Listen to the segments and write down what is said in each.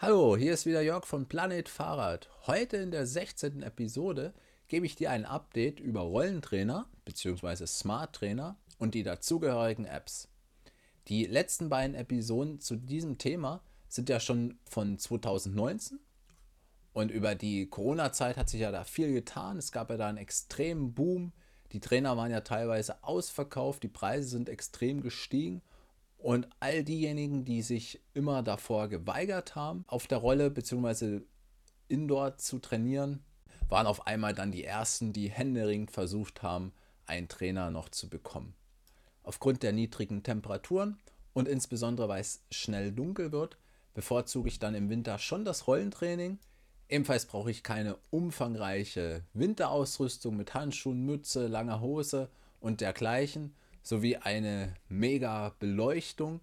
Hallo, hier ist wieder Jörg von Planet Fahrrad. Heute in der 16. Episode gebe ich dir ein Update über Rollentrainer bzw. Smart Trainer und die dazugehörigen Apps. Die letzten beiden Episoden zu diesem Thema sind ja schon von 2019 und über die Corona-Zeit hat sich ja da viel getan. Es gab ja da einen extremen Boom. Die Trainer waren ja teilweise ausverkauft, die Preise sind extrem gestiegen und all diejenigen, die sich immer davor geweigert haben, auf der Rolle bzw. indoor zu trainieren, waren auf einmal dann die ersten, die händeringend versucht haben, einen Trainer noch zu bekommen. Aufgrund der niedrigen Temperaturen und insbesondere weil es schnell dunkel wird, bevorzuge ich dann im Winter schon das Rollentraining. Ebenfalls brauche ich keine umfangreiche Winterausrüstung mit Handschuhen, Mütze, langer Hose und dergleichen, sowie eine mega Beleuchtung.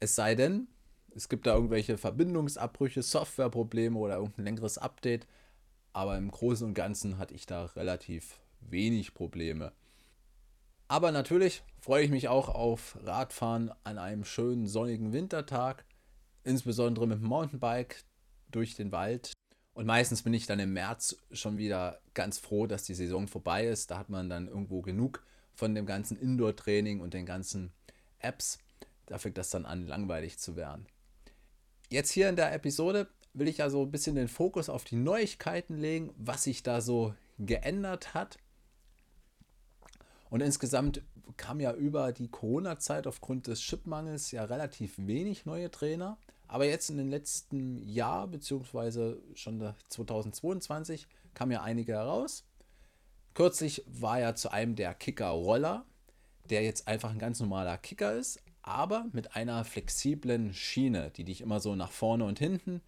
Es sei denn, es gibt da irgendwelche Verbindungsabbrüche, Softwareprobleme oder irgendein längeres Update. Aber im Großen und Ganzen hatte ich da relativ wenig Probleme. Aber natürlich freue ich mich auch auf Radfahren an einem schönen sonnigen Wintertag, insbesondere mit dem Mountainbike durch den Wald. Und meistens bin ich dann im März schon wieder ganz froh, dass die Saison vorbei ist. Da hat man dann irgendwo genug von dem ganzen Indoor-Training und den ganzen Apps. Da fängt das dann an, langweilig zu werden. Jetzt hier in der Episode will ich ja so ein bisschen den Fokus auf die Neuigkeiten legen, was sich da so geändert hat. Und insgesamt kam ja über die Corona-Zeit aufgrund des Chipmangels ja relativ wenig neue Trainer. Aber jetzt in den letzten Jahr, beziehungsweise schon 2022, kamen ja einige heraus. Kürzlich war ja zu einem der Kicker-Roller, der jetzt einfach ein ganz normaler Kicker ist, aber mit einer flexiblen Schiene, die dich immer so nach vorne und hinten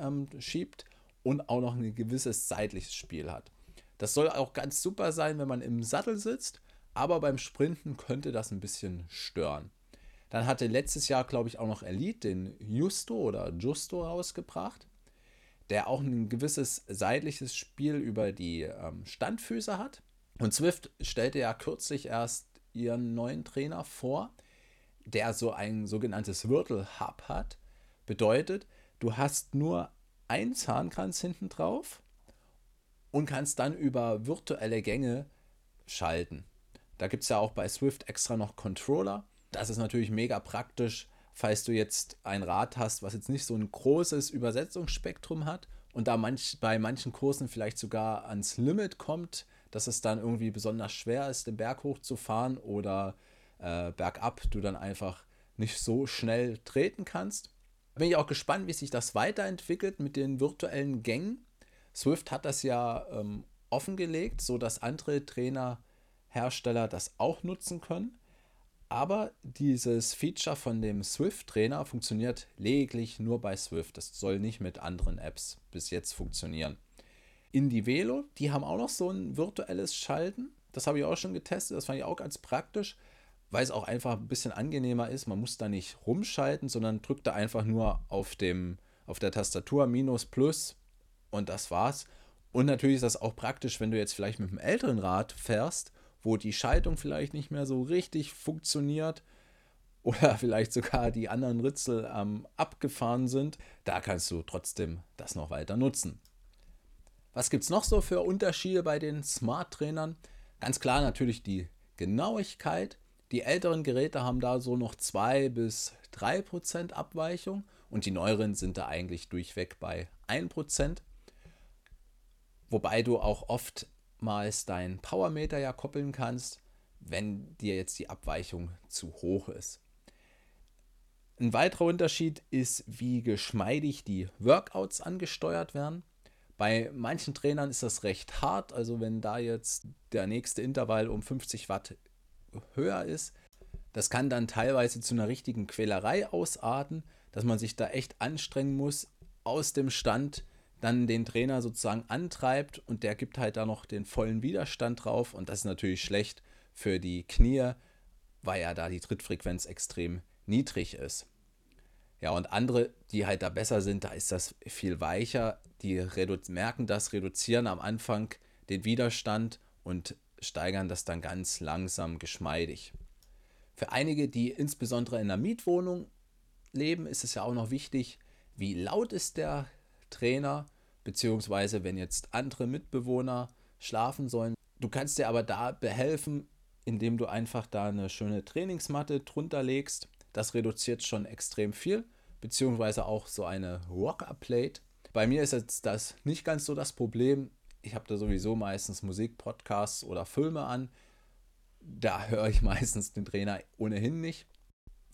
ähm, schiebt und auch noch ein gewisses seitliches Spiel hat. Das soll auch ganz super sein, wenn man im Sattel sitzt, aber beim Sprinten könnte das ein bisschen stören. Dann hatte letztes Jahr, glaube ich, auch noch Elite den Justo oder Justo rausgebracht der auch ein gewisses seitliches Spiel über die ähm, Standfüße hat. Und Swift stellte ja kürzlich erst ihren neuen Trainer vor, der so ein sogenanntes Wirtel-Hub hat. Bedeutet, du hast nur einen Zahnkranz hinten drauf und kannst dann über virtuelle Gänge schalten. Da gibt es ja auch bei Swift extra noch Controller. Das ist natürlich mega praktisch, falls du jetzt ein Rad hast, was jetzt nicht so ein großes Übersetzungsspektrum hat und da manch, bei manchen Kursen vielleicht sogar ans Limit kommt, dass es dann irgendwie besonders schwer ist, den Berg hochzufahren oder äh, bergab du dann einfach nicht so schnell treten kannst. Bin ich auch gespannt, wie sich das weiterentwickelt mit den virtuellen Gängen. Swift hat das ja ähm, offengelegt, sodass andere Trainerhersteller das auch nutzen können. Aber dieses Feature von dem Swift-Trainer funktioniert lediglich nur bei Swift. Das soll nicht mit anderen Apps bis jetzt funktionieren. Indivelo, die haben auch noch so ein virtuelles Schalten. Das habe ich auch schon getestet. Das fand ich auch ganz praktisch, weil es auch einfach ein bisschen angenehmer ist. Man muss da nicht rumschalten, sondern drückt da einfach nur auf, dem, auf der Tastatur Minus Plus und das war's. Und natürlich ist das auch praktisch, wenn du jetzt vielleicht mit einem älteren Rad fährst wo die Schaltung vielleicht nicht mehr so richtig funktioniert oder vielleicht sogar die anderen Ritzel ähm, abgefahren sind, da kannst du trotzdem das noch weiter nutzen. Was gibt es noch so für Unterschiede bei den Smart-Trainern? Ganz klar natürlich die Genauigkeit. Die älteren Geräte haben da so noch 2 bis 3 Prozent Abweichung und die neueren sind da eigentlich durchweg bei 1 Prozent. Wobei du auch oft oftmals dein Powermeter ja koppeln kannst, wenn dir jetzt die Abweichung zu hoch ist. Ein weiterer Unterschied ist, wie geschmeidig die Workouts angesteuert werden. Bei manchen Trainern ist das recht hart, also wenn da jetzt der nächste Intervall um 50 Watt höher ist, das kann dann teilweise zu einer richtigen Quälerei ausarten, dass man sich da echt anstrengen muss, aus dem Stand dann den Trainer sozusagen antreibt und der gibt halt da noch den vollen Widerstand drauf und das ist natürlich schlecht für die Knie, weil ja da die Trittfrequenz extrem niedrig ist. Ja, und andere, die halt da besser sind, da ist das viel weicher. Die merken das, reduzieren am Anfang den Widerstand und steigern das dann ganz langsam geschmeidig. Für einige, die insbesondere in einer Mietwohnung leben, ist es ja auch noch wichtig, wie laut ist der Trainer, beziehungsweise wenn jetzt andere Mitbewohner schlafen sollen. Du kannst dir aber da behelfen, indem du einfach da eine schöne Trainingsmatte drunter legst. Das reduziert schon extrem viel, beziehungsweise auch so eine Rocker-Plate. Bei mir ist jetzt das nicht ganz so das Problem. Ich habe da sowieso meistens Musik, Podcasts oder Filme an. Da höre ich meistens den Trainer ohnehin nicht.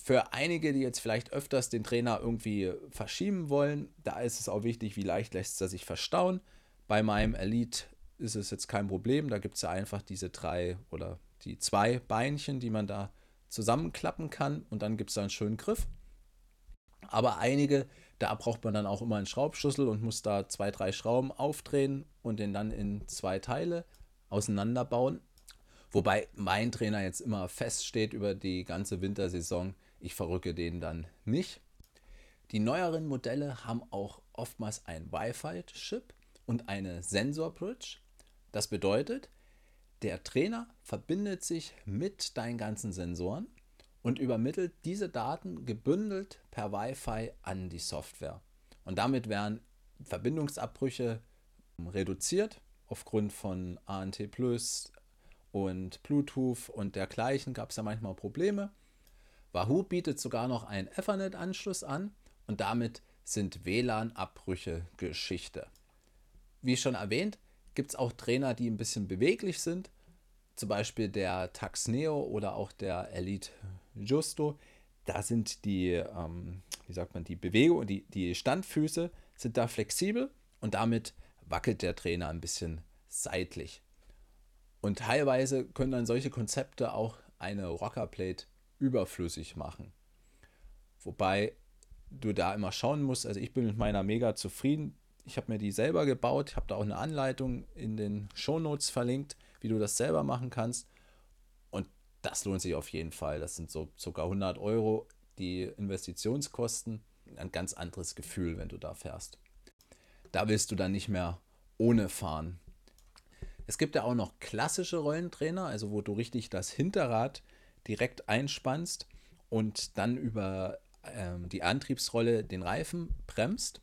Für einige, die jetzt vielleicht öfters den Trainer irgendwie verschieben wollen, da ist es auch wichtig, wie leicht lässt er sich verstauen. Bei meinem Elite ist es jetzt kein Problem. Da gibt es ja einfach diese drei oder die zwei Beinchen, die man da zusammenklappen kann und dann gibt es da einen schönen Griff. Aber einige, da braucht man dann auch immer einen Schraubschlüssel und muss da zwei, drei Schrauben aufdrehen und den dann in zwei Teile auseinanderbauen. Wobei mein Trainer jetzt immer feststeht über die ganze Wintersaison. Ich verrücke den dann nicht. Die neueren Modelle haben auch oftmals ein Wi-Fi-Chip und eine Sensor-Bridge. Das bedeutet, der Trainer verbindet sich mit deinen ganzen Sensoren und übermittelt diese Daten gebündelt per Wi-Fi an die Software. Und damit werden Verbindungsabbrüche reduziert. Aufgrund von ANT Plus und Bluetooth und dergleichen gab es ja manchmal Probleme. Wahoo bietet sogar noch einen Ethernet-Anschluss an und damit sind WLAN-Abbrüche Geschichte. Wie schon erwähnt, gibt es auch Trainer, die ein bisschen beweglich sind. Zum Beispiel der Tax Neo oder auch der Elite Justo. Da sind die, ähm, wie sagt man, die Bewegung, die, die Standfüße sind da flexibel und damit wackelt der Trainer ein bisschen seitlich. Und teilweise können dann solche Konzepte auch eine Rockerplate überflüssig machen. Wobei du da immer schauen musst, also ich bin mit meiner mega zufrieden. Ich habe mir die selber gebaut. Ich habe da auch eine Anleitung in den Shownotes verlinkt, wie du das selber machen kannst. Und das lohnt sich auf jeden Fall. Das sind so sogar 100 Euro die Investitionskosten. Ein ganz anderes Gefühl, wenn du da fährst. Da willst du dann nicht mehr ohne fahren. Es gibt ja auch noch klassische Rollentrainer, also wo du richtig das Hinterrad direkt einspannst und dann über ähm, die Antriebsrolle den Reifen bremst.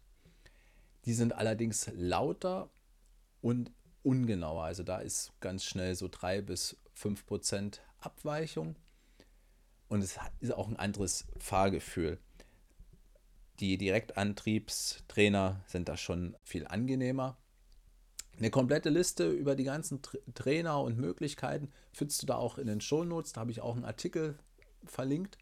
Die sind allerdings lauter und ungenauer. Also da ist ganz schnell so 3 bis 5 Prozent Abweichung. Und es ist auch ein anderes Fahrgefühl. Die Direktantriebstrainer sind da schon viel angenehmer. Eine komplette Liste über die ganzen Trainer und Möglichkeiten findest du da auch in den Shownotes. Da habe ich auch einen Artikel verlinkt.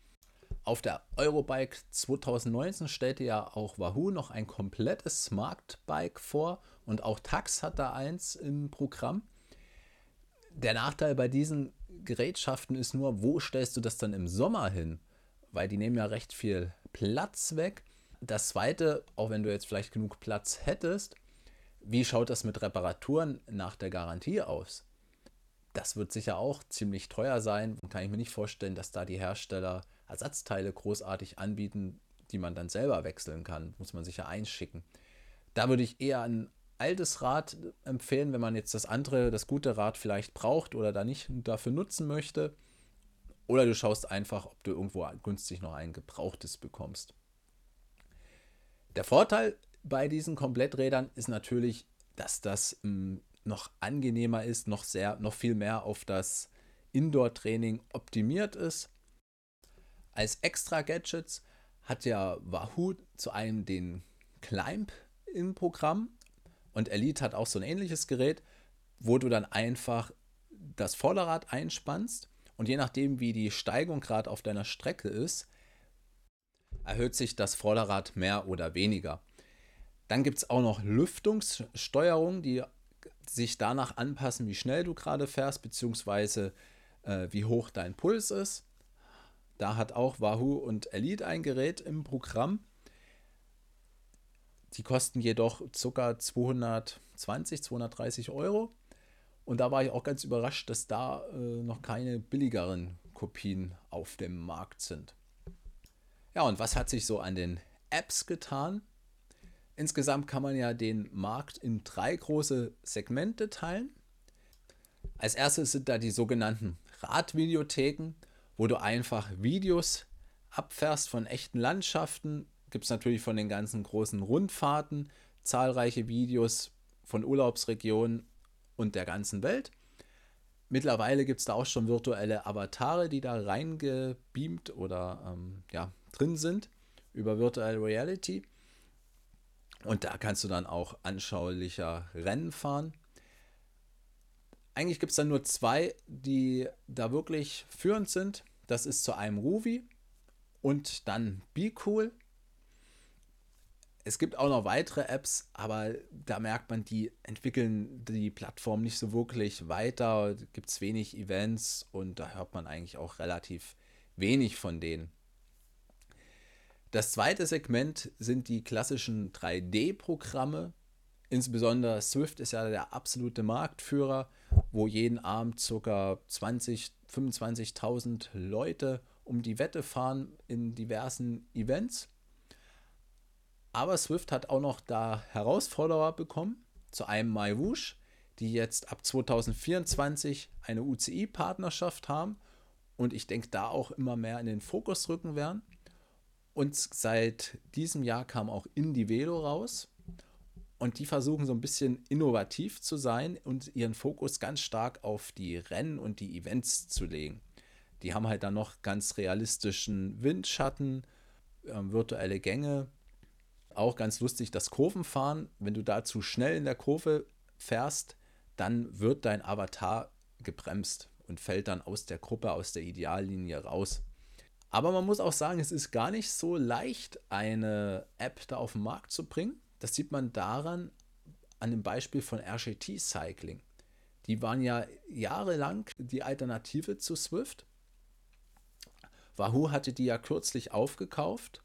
Auf der Eurobike 2019 stellte ja auch Wahoo noch ein komplettes Smart Bike vor und auch Tax hat da eins im Programm. Der Nachteil bei diesen Gerätschaften ist nur, wo stellst du das dann im Sommer hin? Weil die nehmen ja recht viel Platz weg. Das zweite, auch wenn du jetzt vielleicht genug Platz hättest, wie schaut das mit Reparaturen nach der Garantie aus? Das wird sicher auch ziemlich teuer sein. Kann ich mir nicht vorstellen, dass da die Hersteller Ersatzteile großartig anbieten, die man dann selber wechseln kann. Muss man sicher einschicken. Da würde ich eher ein altes Rad empfehlen, wenn man jetzt das andere, das gute Rad vielleicht braucht oder da nicht dafür nutzen möchte. Oder du schaust einfach, ob du irgendwo günstig noch ein gebrauchtes bekommst. Der Vorteil bei diesen Kompletträdern ist natürlich, dass das ähm, noch angenehmer ist, noch sehr, noch viel mehr auf das Indoor-Training optimiert ist. Als extra Gadgets hat ja Wahoo zu einem den Climb im Programm und Elite hat auch so ein ähnliches Gerät, wo du dann einfach das Vorderrad einspannst und je nachdem, wie die Steigung gerade auf deiner Strecke ist, erhöht sich das Vorderrad mehr oder weniger. Dann gibt es auch noch Lüftungssteuerung, die sich danach anpassen, wie schnell du gerade fährst, beziehungsweise äh, wie hoch dein Puls ist. Da hat auch Wahoo und Elite ein Gerät im Programm. Die kosten jedoch ca. 220, 230 Euro. Und da war ich auch ganz überrascht, dass da äh, noch keine billigeren Kopien auf dem Markt sind. Ja, und was hat sich so an den Apps getan? Insgesamt kann man ja den Markt in drei große Segmente teilen. Als erstes sind da die sogenannten Radvideotheken wo du einfach Videos abfährst von echten Landschaften. gibt es natürlich von den ganzen großen Rundfahrten zahlreiche Videos von Urlaubsregionen und der ganzen Welt. Mittlerweile gibt es da auch schon virtuelle Avatare, die da reingebeamt oder ähm, ja, drin sind über Virtual Reality. Und da kannst du dann auch anschaulicher Rennen fahren. Eigentlich gibt es dann nur zwei, die da wirklich führend sind. Das ist zu einem Ruby und dann Be Cool. Es gibt auch noch weitere Apps, aber da merkt man, die entwickeln die Plattform nicht so wirklich weiter. Gibt es wenig Events und da hört man eigentlich auch relativ wenig von denen. Das zweite Segment sind die klassischen 3D-Programme. Insbesondere Swift ist ja der absolute Marktführer, wo jeden Abend ca. 20, 25.000 Leute um die Wette fahren in diversen Events. Aber Swift hat auch noch da Herausforderer bekommen, zu einem MyWoosh, die jetzt ab 2024 eine UCI-Partnerschaft haben und ich denke, da auch immer mehr in den Fokus rücken werden. Und seit diesem Jahr kam auch Indivelo raus. Und die versuchen so ein bisschen innovativ zu sein und ihren Fokus ganz stark auf die Rennen und die Events zu legen. Die haben halt dann noch ganz realistischen Windschatten, äh, virtuelle Gänge auch ganz lustig, das Kurvenfahren. Wenn du da zu schnell in der Kurve fährst, dann wird dein Avatar gebremst und fällt dann aus der Gruppe, aus der Ideallinie raus. Aber man muss auch sagen, es ist gar nicht so leicht, eine App da auf den Markt zu bringen. Das sieht man daran, an dem Beispiel von RGT Cycling. Die waren ja jahrelang die Alternative zu Swift. Wahoo hatte die ja kürzlich aufgekauft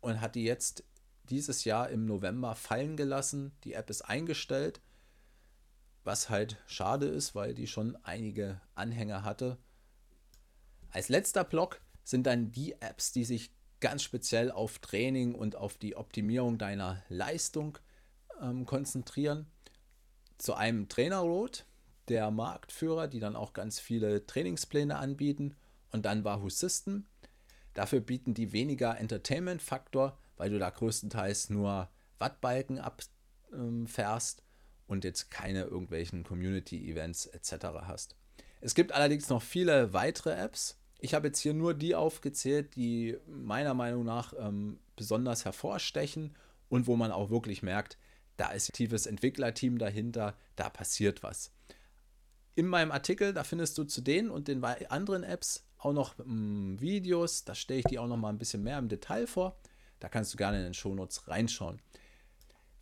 und hat die jetzt dieses Jahr im November fallen gelassen. Die App ist eingestellt, was halt schade ist, weil die schon einige Anhänger hatte. Als letzter Block sind dann die Apps, die sich ganz speziell auf Training und auf die Optimierung deiner Leistung ähm, konzentrieren. Zu einem Trainer Road, der Marktführer, die dann auch ganz viele Trainingspläne anbieten. Und dann Wahoo System. Dafür bieten die weniger Entertainment-Faktor, weil du da größtenteils nur Wattbalken abfährst und jetzt keine irgendwelchen Community-Events etc. hast. Es gibt allerdings noch viele weitere Apps. Ich habe jetzt hier nur die aufgezählt, die meiner Meinung nach ähm, besonders hervorstechen und wo man auch wirklich merkt, da ist ein tiefes Entwicklerteam dahinter, da passiert was. In meinem Artikel, da findest du zu denen und den anderen Apps auch noch ähm, Videos, da stelle ich die auch noch mal ein bisschen mehr im Detail vor. Da kannst du gerne in den Shownotes reinschauen.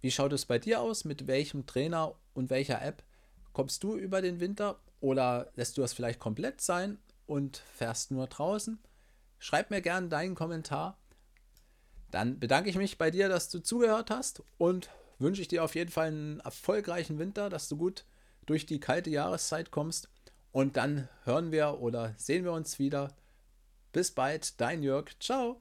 Wie schaut es bei dir aus? Mit welchem Trainer und welcher App kommst du über den Winter? Oder lässt du das vielleicht komplett sein und fährst nur draußen? Schreib mir gerne deinen Kommentar. Dann bedanke ich mich bei dir, dass du zugehört hast und wünsche ich dir auf jeden Fall einen erfolgreichen Winter, dass du gut durch die kalte Jahreszeit kommst. Und dann hören wir oder sehen wir uns wieder. Bis bald, dein Jörg. Ciao.